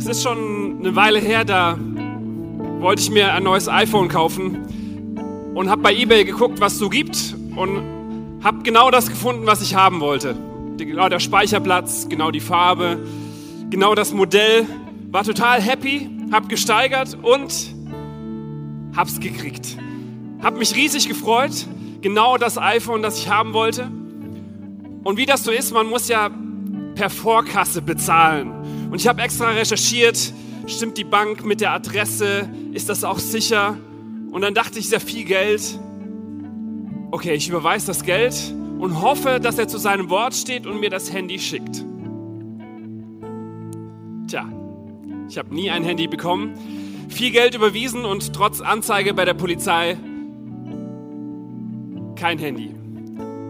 Es ist schon eine Weile her, da wollte ich mir ein neues iPhone kaufen und habe bei eBay geguckt, was es so gibt und habe genau das gefunden, was ich haben wollte. Genau der Speicherplatz, genau die Farbe, genau das Modell. War total happy, habe gesteigert und hab's gekriegt. Hab mich riesig gefreut, genau das iPhone, das ich haben wollte. Und wie das so ist, man muss ja per Vorkasse bezahlen. Und ich habe extra recherchiert, stimmt die Bank mit der Adresse, ist das auch sicher? Und dann dachte ich, sehr viel Geld. Okay, ich überweise das Geld und hoffe, dass er zu seinem Wort steht und mir das Handy schickt. Tja, ich habe nie ein Handy bekommen, viel Geld überwiesen und trotz Anzeige bei der Polizei kein Handy.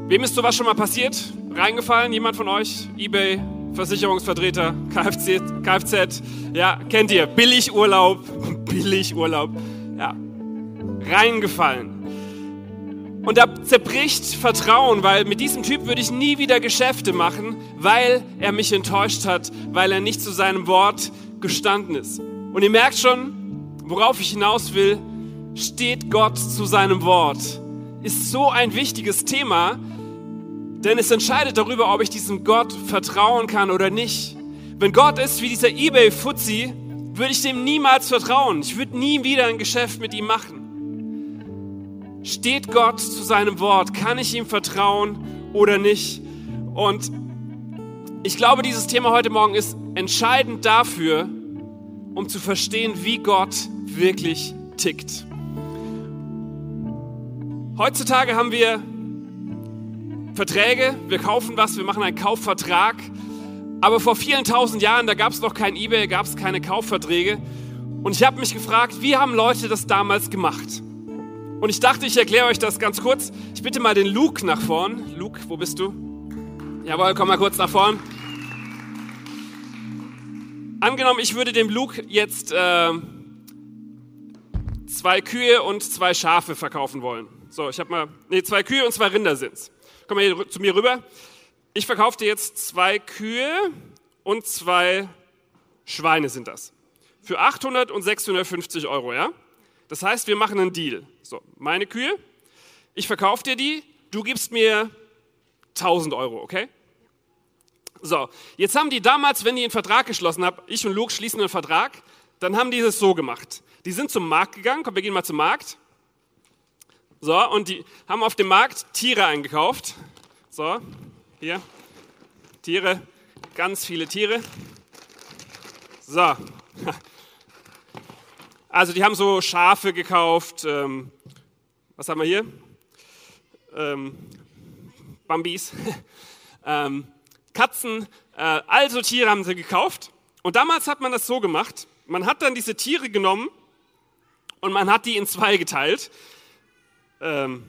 Wem ist sowas schon mal passiert? Reingefallen? Jemand von euch? eBay, Versicherungsvertreter, Kfz, Kfz, ja, kennt ihr, Billigurlaub, Billigurlaub, ja, reingefallen. Und da zerbricht Vertrauen, weil mit diesem Typ würde ich nie wieder Geschäfte machen, weil er mich enttäuscht hat, weil er nicht zu seinem Wort gestanden ist. Und ihr merkt schon, worauf ich hinaus will, steht Gott zu seinem Wort. Ist so ein wichtiges Thema, denn es entscheidet darüber, ob ich diesem Gott vertrauen kann oder nicht. Wenn Gott ist wie dieser eBay-Fuzzi, würde ich dem niemals vertrauen. Ich würde nie wieder ein Geschäft mit ihm machen. Steht Gott zu seinem Wort? Kann ich ihm vertrauen oder nicht? Und ich glaube, dieses Thema heute Morgen ist entscheidend dafür, um zu verstehen, wie Gott wirklich tickt. Heutzutage haben wir Verträge, wir kaufen was, wir machen einen Kaufvertrag. Aber vor vielen tausend Jahren, da gab es noch kein eBay, gab es keine Kaufverträge. Und ich habe mich gefragt, wie haben Leute das damals gemacht? Und ich dachte, ich erkläre euch das ganz kurz. Ich bitte mal den Luke nach vorn. Luke, wo bist du? Jawohl, komm mal kurz nach vorn. Angenommen, ich würde dem Luke jetzt äh, zwei Kühe und zwei Schafe verkaufen wollen. So, ich habe mal, nee, zwei Kühe und zwei Rinder sind's komm mal hier zu mir rüber. Ich verkaufe dir jetzt zwei Kühe und zwei Schweine sind das. Für 800 und 650 Euro, ja? Das heißt, wir machen einen Deal. So, meine Kühe, ich verkaufe dir die, du gibst mir 1000 Euro, okay? So, jetzt haben die damals, wenn die einen Vertrag geschlossen haben, ich und Luke schließen einen Vertrag, dann haben die es so gemacht. Die sind zum Markt gegangen, komm, wir gehen mal zum Markt. So, und die haben auf dem Markt Tiere eingekauft. So, hier, Tiere, ganz viele Tiere. So, also die haben so Schafe gekauft. Ähm, was haben wir hier? Ähm, Bambis. ähm, Katzen, äh, also Tiere haben sie gekauft. Und damals hat man das so gemacht. Man hat dann diese Tiere genommen und man hat die in zwei geteilt. Ähm,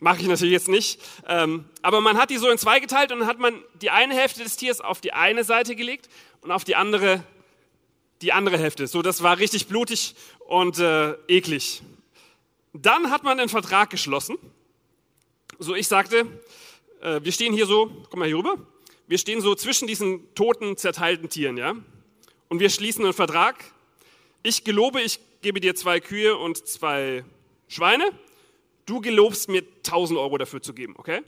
Mache ich natürlich jetzt nicht. Ähm, aber man hat die so in zwei geteilt und dann hat man die eine Hälfte des Tiers auf die eine Seite gelegt und auf die andere die andere Hälfte. So, das war richtig blutig und äh, eklig. Dann hat man einen Vertrag geschlossen. So, ich sagte, äh, wir stehen hier so, komm mal hier rüber, wir stehen so zwischen diesen toten, zerteilten Tieren, ja? Und wir schließen einen Vertrag. Ich gelobe, ich gebe dir zwei Kühe und zwei Schweine, du gelobst mir 1000 Euro dafür zu geben, okay?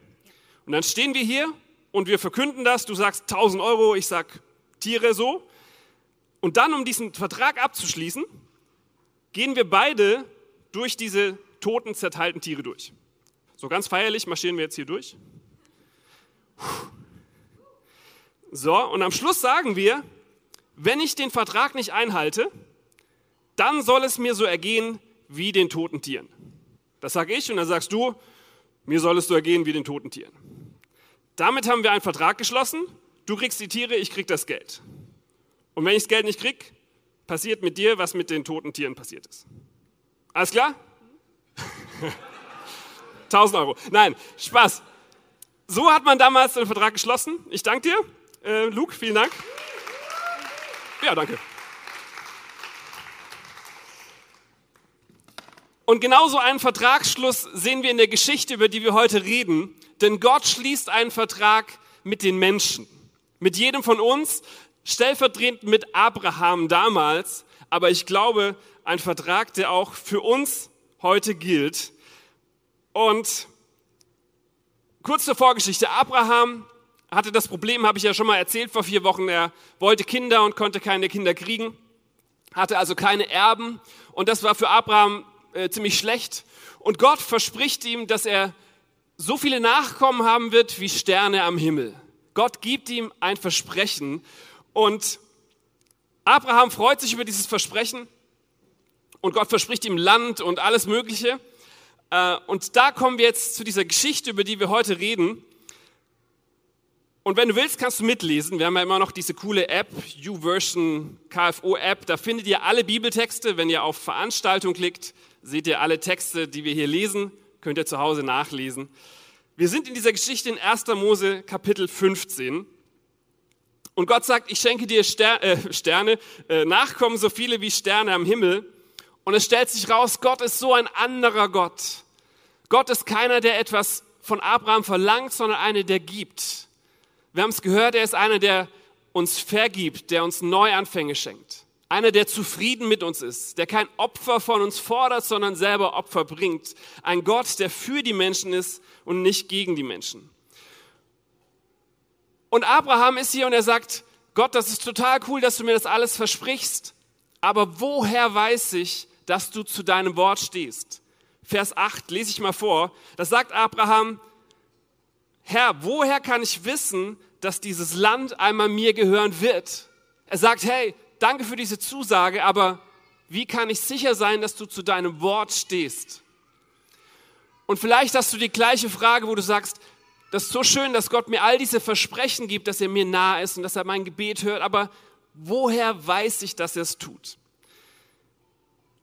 Und dann stehen wir hier und wir verkünden das, du sagst 1000 Euro, ich sag Tiere so. Und dann, um diesen Vertrag abzuschließen, gehen wir beide durch diese toten, zerteilten Tiere durch. So ganz feierlich marschieren wir jetzt hier durch. So, und am Schluss sagen wir, wenn ich den Vertrag nicht einhalte, dann soll es mir so ergehen wie den toten Tieren. Das sage ich und dann sagst du, mir sollst du ergehen wie den toten Tieren. Damit haben wir einen Vertrag geschlossen. Du kriegst die Tiere, ich krieg das Geld. Und wenn ich das Geld nicht krieg, passiert mit dir, was mit den toten Tieren passiert ist. Alles klar? 1000 Euro. Nein, Spaß. So hat man damals den Vertrag geschlossen. Ich danke dir. Äh, Luke, vielen Dank. Ja, danke. Und genauso einen Vertragsschluss sehen wir in der Geschichte, über die wir heute reden. Denn Gott schließt einen Vertrag mit den Menschen. Mit jedem von uns. stellvertretend mit Abraham damals, aber ich glaube, ein Vertrag, der auch für uns heute gilt. Und kurz zur Vorgeschichte. Abraham hatte das Problem, habe ich ja schon mal erzählt vor vier Wochen, er wollte Kinder und konnte keine Kinder kriegen, hatte also keine Erben und das war für Abraham äh, ziemlich schlecht. Und Gott verspricht ihm, dass er so viele Nachkommen haben wird wie Sterne am Himmel. Gott gibt ihm ein Versprechen und Abraham freut sich über dieses Versprechen und Gott verspricht ihm Land und alles Mögliche. Äh, und da kommen wir jetzt zu dieser Geschichte, über die wir heute reden. Und wenn du willst, kannst du mitlesen. Wir haben ja immer noch diese coole App, YouVersion KFO App. Da findet ihr alle Bibeltexte. Wenn ihr auf Veranstaltung klickt, seht ihr alle Texte, die wir hier lesen. Könnt ihr zu Hause nachlesen. Wir sind in dieser Geschichte in 1. Mose Kapitel 15. Und Gott sagt, ich schenke dir Ster äh, Sterne, äh, Nachkommen so viele wie Sterne am Himmel. Und es stellt sich raus, Gott ist so ein anderer Gott. Gott ist keiner, der etwas von Abraham verlangt, sondern einer, der gibt. Wir haben es gehört, er ist einer, der uns vergibt, der uns Neuanfänge schenkt. Einer, der zufrieden mit uns ist, der kein Opfer von uns fordert, sondern selber Opfer bringt. Ein Gott, der für die Menschen ist und nicht gegen die Menschen. Und Abraham ist hier und er sagt, Gott, das ist total cool, dass du mir das alles versprichst, aber woher weiß ich, dass du zu deinem Wort stehst? Vers 8 lese ich mal vor. Da sagt Abraham, Herr, woher kann ich wissen, dass dieses Land einmal mir gehören wird? Er sagt, hey, danke für diese Zusage, aber wie kann ich sicher sein, dass du zu deinem Wort stehst? Und vielleicht hast du die gleiche Frage, wo du sagst, das ist so schön, dass Gott mir all diese Versprechen gibt, dass er mir nah ist und dass er mein Gebet hört, aber woher weiß ich, dass er es tut?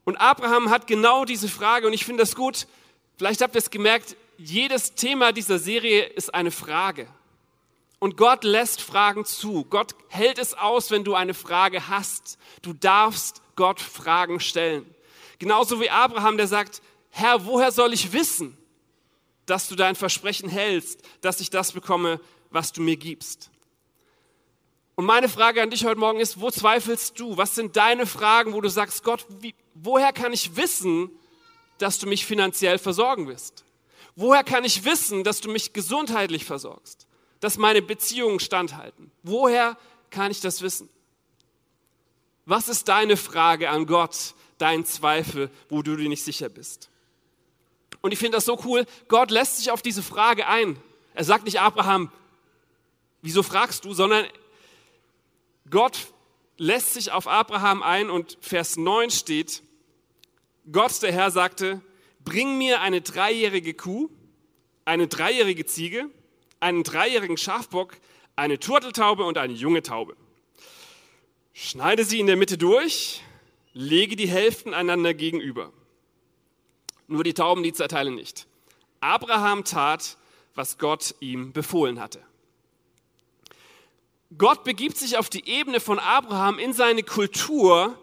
Und Abraham hat genau diese Frage und ich finde das gut. Vielleicht habt ihr es gemerkt, jedes Thema dieser Serie ist eine Frage. Und Gott lässt Fragen zu. Gott hält es aus, wenn du eine Frage hast. Du darfst Gott Fragen stellen. Genauso wie Abraham, der sagt, Herr, woher soll ich wissen? dass du dein Versprechen hältst, dass ich das bekomme, was du mir gibst. Und meine Frage an dich heute Morgen ist, wo zweifelst du? Was sind deine Fragen, wo du sagst, Gott, wie, woher kann ich wissen, dass du mich finanziell versorgen wirst? Woher kann ich wissen, dass du mich gesundheitlich versorgst? Dass meine Beziehungen standhalten? Woher kann ich das wissen? Was ist deine Frage an Gott, dein Zweifel, wo du dir nicht sicher bist? Und ich finde das so cool. Gott lässt sich auf diese Frage ein. Er sagt nicht Abraham, wieso fragst du, sondern Gott lässt sich auf Abraham ein und Vers 9 steht, Gott, der Herr, sagte, bring mir eine dreijährige Kuh, eine dreijährige Ziege, einen dreijährigen Schafbock, eine Turteltaube und eine junge Taube. Schneide sie in der Mitte durch, lege die Hälften einander gegenüber nur die Tauben, die zerteilen nicht. Abraham tat, was Gott ihm befohlen hatte. Gott begibt sich auf die Ebene von Abraham in seine Kultur,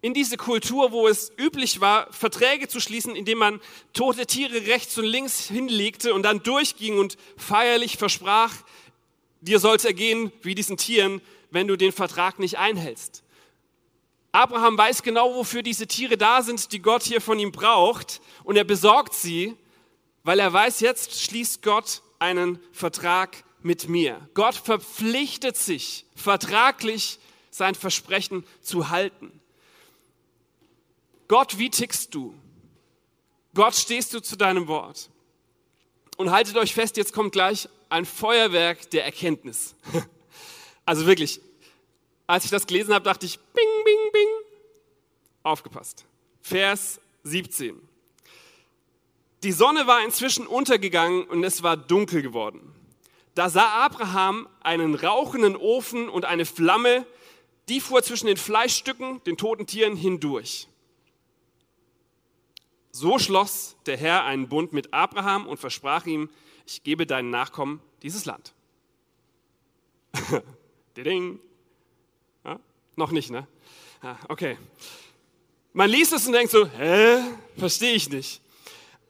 in diese Kultur, wo es üblich war, Verträge zu schließen, indem man tote Tiere rechts und links hinlegte und dann durchging und feierlich versprach, dir soll es ergehen wie diesen Tieren, wenn du den Vertrag nicht einhältst. Abraham weiß genau, wofür diese Tiere da sind, die Gott hier von ihm braucht. Und er besorgt sie, weil er weiß, jetzt schließt Gott einen Vertrag mit mir. Gott verpflichtet sich vertraglich, sein Versprechen zu halten. Gott, wie tickst du? Gott, stehst du zu deinem Wort? Und haltet euch fest, jetzt kommt gleich ein Feuerwerk der Erkenntnis. Also wirklich, als ich das gelesen habe, dachte ich, bing, bing, bing. Aufgepasst. Vers 17. Die Sonne war inzwischen untergegangen und es war dunkel geworden. Da sah Abraham einen rauchenden Ofen und eine Flamme, die fuhr zwischen den Fleischstücken, den toten Tieren hindurch. So schloss der Herr einen Bund mit Abraham und versprach ihm, ich gebe deinen Nachkommen dieses Land. Ding. Noch nicht, ne? Ah, okay. Man liest es und denkt so, hä? Verstehe ich nicht.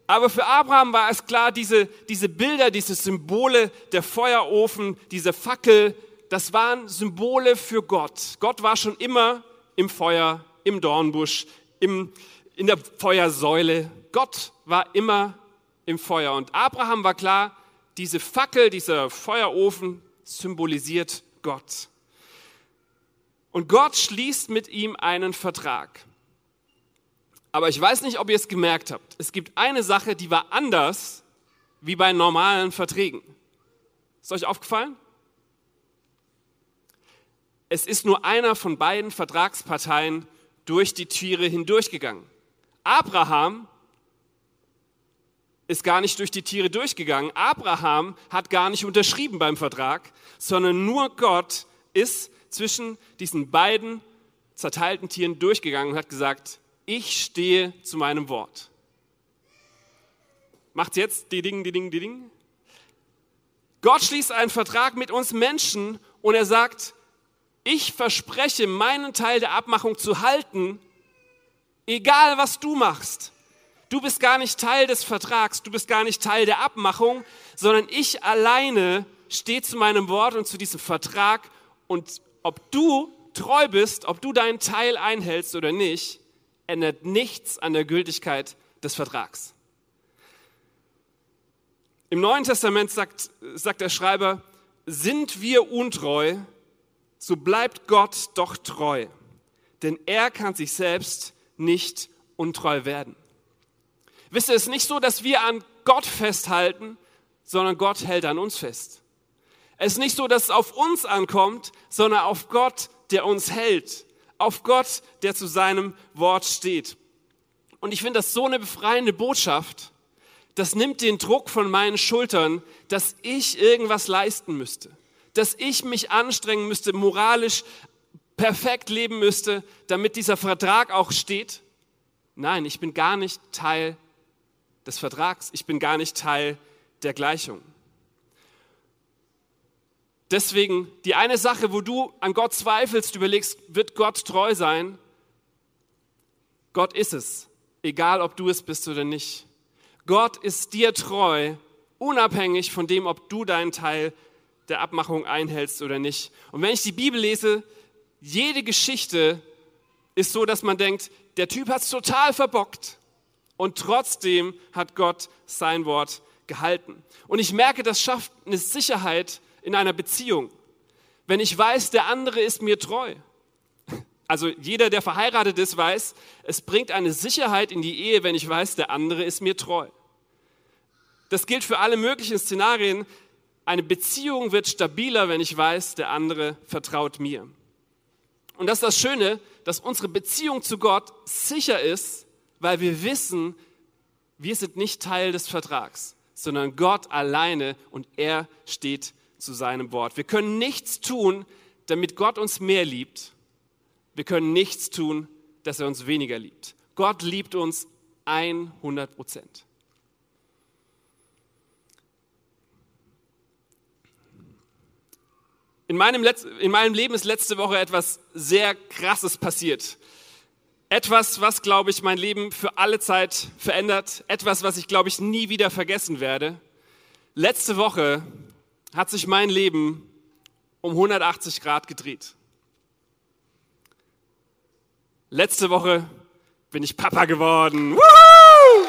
Aber für Abraham war es klar, diese, diese Bilder, diese Symbole, der Feuerofen, diese Fackel, das waren Symbole für Gott. Gott war schon immer im Feuer, im Dornbusch, im, in der Feuersäule. Gott war immer im Feuer. Und Abraham war klar, diese Fackel, dieser Feuerofen symbolisiert Gott. Und Gott schließt mit ihm einen Vertrag. Aber ich weiß nicht, ob ihr es gemerkt habt. Es gibt eine Sache, die war anders wie bei normalen Verträgen. Ist euch aufgefallen? Es ist nur einer von beiden Vertragsparteien durch die Tiere hindurchgegangen. Abraham ist gar nicht durch die Tiere durchgegangen. Abraham hat gar nicht unterschrieben beim Vertrag, sondern nur Gott ist zwischen diesen beiden zerteilten Tieren durchgegangen und hat gesagt, ich stehe zu meinem Wort. Macht's jetzt die Ding, die Ding, die Ding. Gott schließt einen Vertrag mit uns Menschen und er sagt, ich verspreche, meinen Teil der Abmachung zu halten, egal was du machst. Du bist gar nicht Teil des Vertrags, du bist gar nicht Teil der Abmachung, sondern ich alleine stehe zu meinem Wort und zu diesem Vertrag und ob du treu bist, ob du deinen Teil einhältst oder nicht, ändert nichts an der Gültigkeit des Vertrags. Im Neuen Testament sagt, sagt der Schreiber, sind wir untreu, so bleibt Gott doch treu, denn er kann sich selbst nicht untreu werden. Wisst ihr, es ist nicht so, dass wir an Gott festhalten, sondern Gott hält an uns fest. Es ist nicht so, dass es auf uns ankommt, sondern auf Gott, der uns hält. Auf Gott, der zu seinem Wort steht. Und ich finde das so eine befreiende Botschaft. Das nimmt den Druck von meinen Schultern, dass ich irgendwas leisten müsste dass ich mich anstrengen müsste, moralisch perfekt leben müsste, damit dieser Vertrag auch steht. Nein, ich bin gar nicht Teil des Vertrags. Ich bin gar nicht Teil der Gleichung. Deswegen die eine Sache, wo du an Gott zweifelst, überlegst, wird Gott treu sein? Gott ist es, egal ob du es bist oder nicht. Gott ist dir treu, unabhängig von dem, ob du deinen Teil der Abmachung einhältst oder nicht. Und wenn ich die Bibel lese, jede Geschichte ist so, dass man denkt, der Typ hat es total verbockt. Und trotzdem hat Gott sein Wort gehalten. Und ich merke, das schafft eine Sicherheit in einer Beziehung. Wenn ich weiß, der andere ist mir treu. Also jeder, der verheiratet ist, weiß, es bringt eine Sicherheit in die Ehe, wenn ich weiß, der andere ist mir treu. Das gilt für alle möglichen Szenarien. Eine Beziehung wird stabiler, wenn ich weiß, der andere vertraut mir. Und das ist das Schöne, dass unsere Beziehung zu Gott sicher ist, weil wir wissen, wir sind nicht Teil des Vertrags, sondern Gott alleine und er steht zu seinem Wort. Wir können nichts tun, damit Gott uns mehr liebt. Wir können nichts tun, dass er uns weniger liebt. Gott liebt uns 100 Prozent. In meinem, Letz in meinem Leben ist letzte Woche etwas sehr Krasses passiert. Etwas, was, glaube ich, mein Leben für alle Zeit verändert. Etwas, was ich, glaube ich, nie wieder vergessen werde. Letzte Woche hat sich mein Leben um 180 Grad gedreht. Letzte Woche bin ich Papa geworden. Woohoo!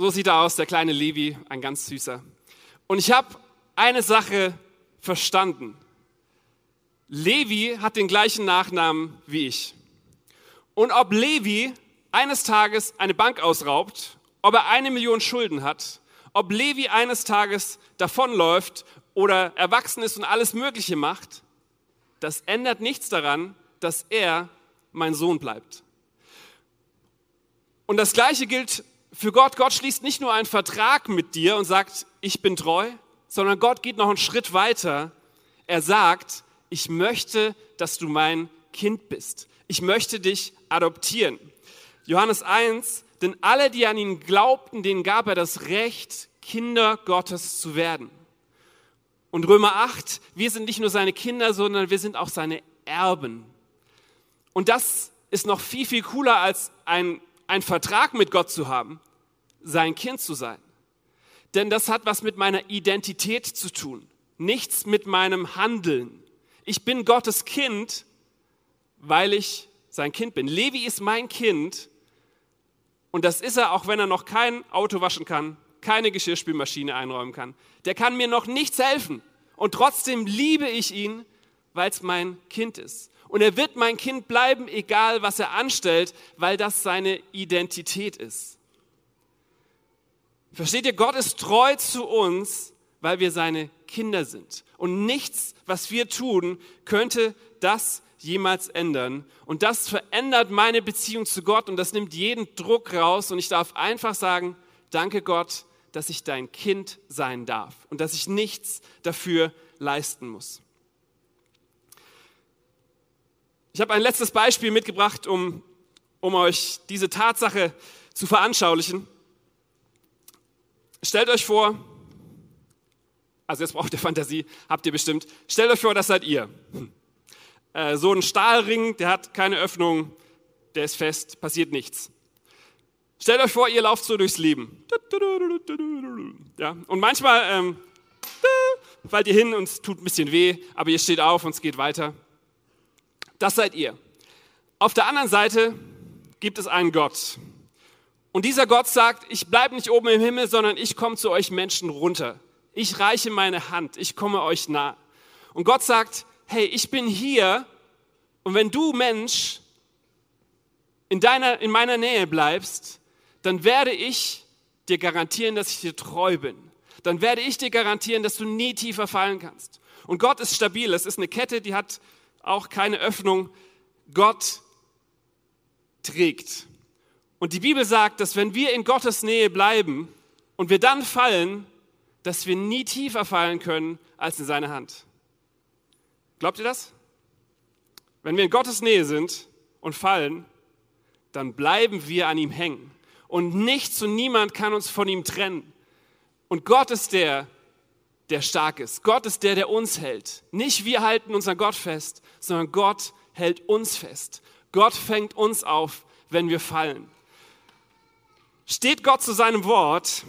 So sieht er aus, der kleine Levi, ein ganz süßer. Und ich habe eine Sache verstanden. Levi hat den gleichen Nachnamen wie ich. Und ob Levi eines Tages eine Bank ausraubt, ob er eine Million Schulden hat, ob Levi eines Tages davonläuft oder erwachsen ist und alles Mögliche macht, das ändert nichts daran, dass er mein Sohn bleibt. Und das Gleiche gilt für Gott, Gott schließt nicht nur einen Vertrag mit dir und sagt, ich bin treu, sondern Gott geht noch einen Schritt weiter. Er sagt, ich möchte, dass du mein Kind bist. Ich möchte dich adoptieren. Johannes 1, denn alle, die an ihn glaubten, denen gab er das Recht, Kinder Gottes zu werden. Und Römer 8, wir sind nicht nur seine Kinder, sondern wir sind auch seine Erben. Und das ist noch viel, viel cooler als ein ein Vertrag mit Gott zu haben, sein Kind zu sein. Denn das hat was mit meiner Identität zu tun, nichts mit meinem Handeln. Ich bin Gottes Kind, weil ich sein Kind bin. Levi ist mein Kind und das ist er, auch wenn er noch kein Auto waschen kann, keine Geschirrspülmaschine einräumen kann. Der kann mir noch nichts helfen und trotzdem liebe ich ihn, weil es mein Kind ist. Und er wird mein Kind bleiben, egal was er anstellt, weil das seine Identität ist. Versteht ihr, Gott ist treu zu uns, weil wir seine Kinder sind. Und nichts, was wir tun, könnte das jemals ändern. Und das verändert meine Beziehung zu Gott und das nimmt jeden Druck raus. Und ich darf einfach sagen, danke Gott, dass ich dein Kind sein darf und dass ich nichts dafür leisten muss. Ich habe ein letztes Beispiel mitgebracht, um, um euch diese Tatsache zu veranschaulichen. Stellt euch vor, also jetzt braucht ihr Fantasie, habt ihr bestimmt. Stellt euch vor, das seid ihr. Äh, so ein Stahlring, der hat keine Öffnung, der ist fest, passiert nichts. Stellt euch vor, ihr lauft so durchs Leben. Ja, und manchmal ähm, fallt ihr hin und es tut ein bisschen weh, aber ihr steht auf und es geht weiter. Das seid ihr. Auf der anderen Seite gibt es einen Gott. Und dieser Gott sagt, ich bleibe nicht oben im Himmel, sondern ich komme zu euch Menschen runter. Ich reiche meine Hand, ich komme euch nah. Und Gott sagt, hey, ich bin hier und wenn du Mensch in, deiner, in meiner Nähe bleibst, dann werde ich dir garantieren, dass ich dir treu bin. Dann werde ich dir garantieren, dass du nie tiefer fallen kannst. Und Gott ist stabil. Es ist eine Kette, die hat auch keine Öffnung. Gott trägt. Und die Bibel sagt, dass wenn wir in Gottes Nähe bleiben und wir dann fallen, dass wir nie tiefer fallen können als in seine Hand. Glaubt ihr das? Wenn wir in Gottes Nähe sind und fallen, dann bleiben wir an ihm hängen. Und nichts und niemand kann uns von ihm trennen. Und Gott ist der, der stark ist. Gott ist der, der uns hält. Nicht wir halten unseren Gott fest, sondern Gott hält uns fest. Gott fängt uns auf, wenn wir fallen. Steht Gott zu seinem Wort?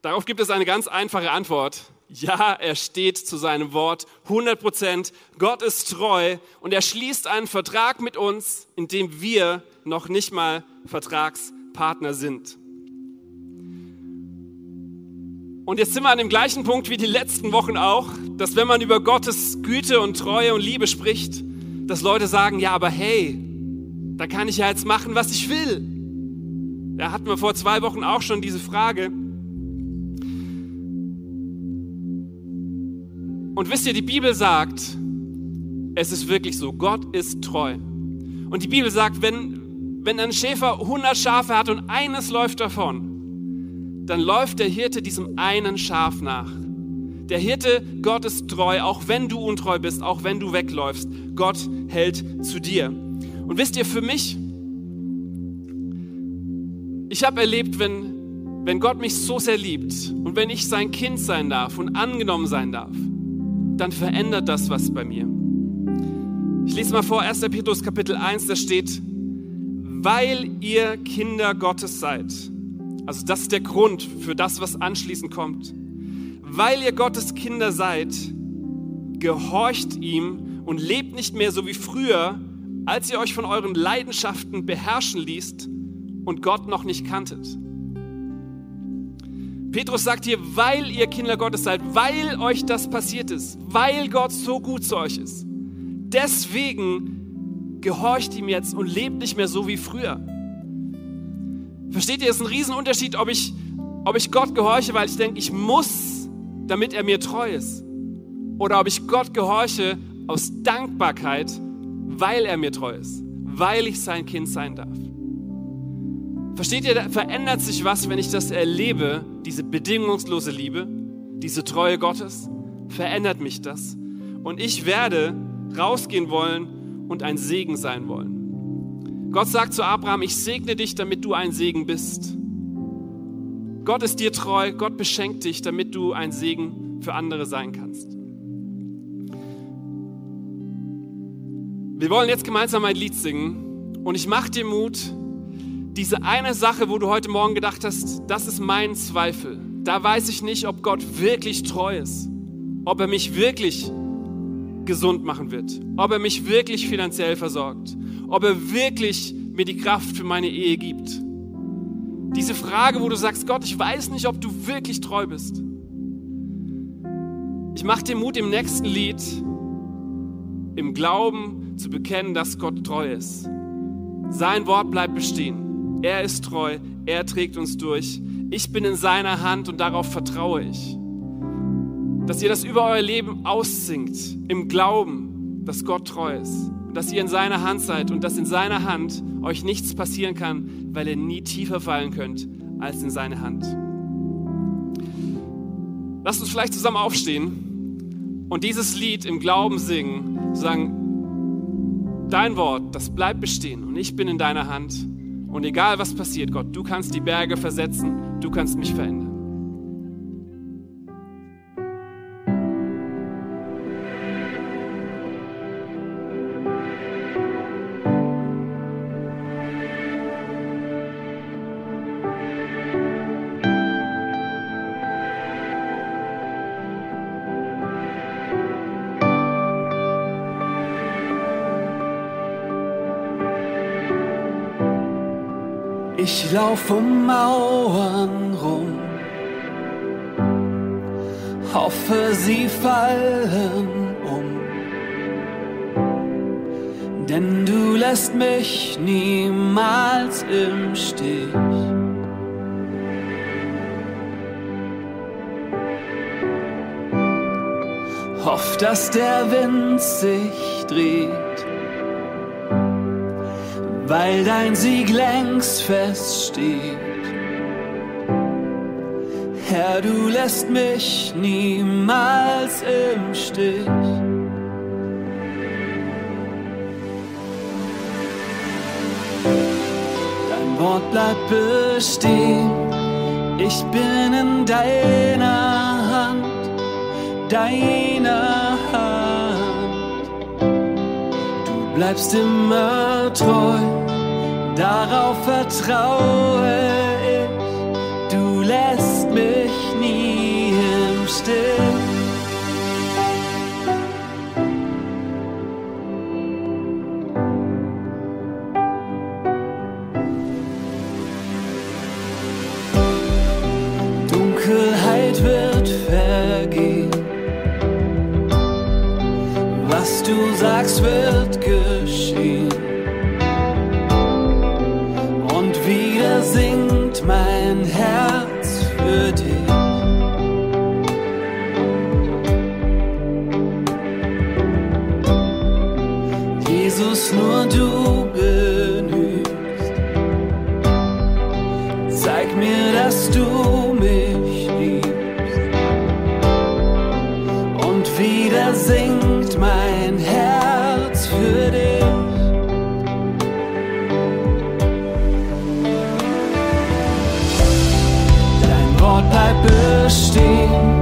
Darauf gibt es eine ganz einfache Antwort. Ja, er steht zu seinem Wort 100 Prozent. Gott ist treu und er schließt einen Vertrag mit uns, in dem wir noch nicht mal Vertragspartner sind. Und jetzt sind wir an dem gleichen Punkt wie die letzten Wochen auch, dass wenn man über Gottes Güte und Treue und Liebe spricht, dass Leute sagen, ja, aber hey, da kann ich ja jetzt machen, was ich will. Da hatten wir vor zwei Wochen auch schon diese Frage. Und wisst ihr, die Bibel sagt, es ist wirklich so, Gott ist treu. Und die Bibel sagt, wenn, wenn ein Schäfer 100 Schafe hat und eines läuft davon, dann läuft der Hirte diesem einen Schaf nach. Der Hirte, Gott ist treu, auch wenn du untreu bist, auch wenn du wegläufst. Gott hält zu dir. Und wisst ihr, für mich, ich habe erlebt, wenn, wenn Gott mich so sehr liebt und wenn ich sein Kind sein darf und angenommen sein darf, dann verändert das was bei mir. Ich lese mal vor, 1. Petrus Kapitel 1, da steht, weil ihr Kinder Gottes seid also das ist der Grund für das, was anschließend kommt. Weil ihr Gottes Kinder seid, gehorcht ihm und lebt nicht mehr so wie früher, als ihr euch von euren Leidenschaften beherrschen ließt und Gott noch nicht kanntet. Petrus sagt hier, weil ihr Kinder Gottes seid, weil euch das passiert ist, weil Gott so gut zu euch ist. Deswegen gehorcht ihm jetzt und lebt nicht mehr so wie früher. Versteht ihr, es ist ein Riesenunterschied, ob ich, ob ich Gott gehorche, weil ich denke, ich muss, damit er mir treu ist. Oder ob ich Gott gehorche aus Dankbarkeit, weil er mir treu ist, weil ich sein Kind sein darf. Versteht ihr, da verändert sich was, wenn ich das erlebe, diese bedingungslose Liebe, diese Treue Gottes, verändert mich das. Und ich werde rausgehen wollen und ein Segen sein wollen. Gott sagt zu Abraham, ich segne dich, damit du ein Segen bist. Gott ist dir treu, Gott beschenkt dich, damit du ein Segen für andere sein kannst. Wir wollen jetzt gemeinsam ein Lied singen und ich mache dir Mut, diese eine Sache, wo du heute Morgen gedacht hast, das ist mein Zweifel. Da weiß ich nicht, ob Gott wirklich treu ist, ob er mich wirklich gesund machen wird, ob er mich wirklich finanziell versorgt, ob er wirklich mir die Kraft für meine Ehe gibt. Diese Frage, wo du sagst, Gott, ich weiß nicht, ob du wirklich treu bist. Ich mache dir Mut im nächsten Lied, im Glauben zu bekennen, dass Gott treu ist. Sein Wort bleibt bestehen. Er ist treu, er trägt uns durch. Ich bin in seiner Hand und darauf vertraue ich. Dass ihr das über euer Leben aussingt, im Glauben, dass Gott treu ist. Dass ihr in seiner Hand seid und dass in seiner Hand euch nichts passieren kann, weil ihr nie tiefer fallen könnt als in seine Hand. Lasst uns vielleicht zusammen aufstehen und dieses Lied im Glauben singen, sagen, dein Wort, das bleibt bestehen und ich bin in deiner Hand. Und egal was passiert, Gott, du kannst die Berge versetzen, du kannst mich verändern. Lauf um Mauern rum, hoffe sie fallen um, denn du lässt mich niemals im Stich. Hoff, dass der Wind sich dreht weil dein Sieg längst feststeht. Herr, du lässt mich niemals im Stich. Dein Wort bleibt bestehen, ich bin in deiner Hand, deiner Hand. Bleibst immer treu darauf vertraue ich, du lässt mich nie im Stich. Bestehen.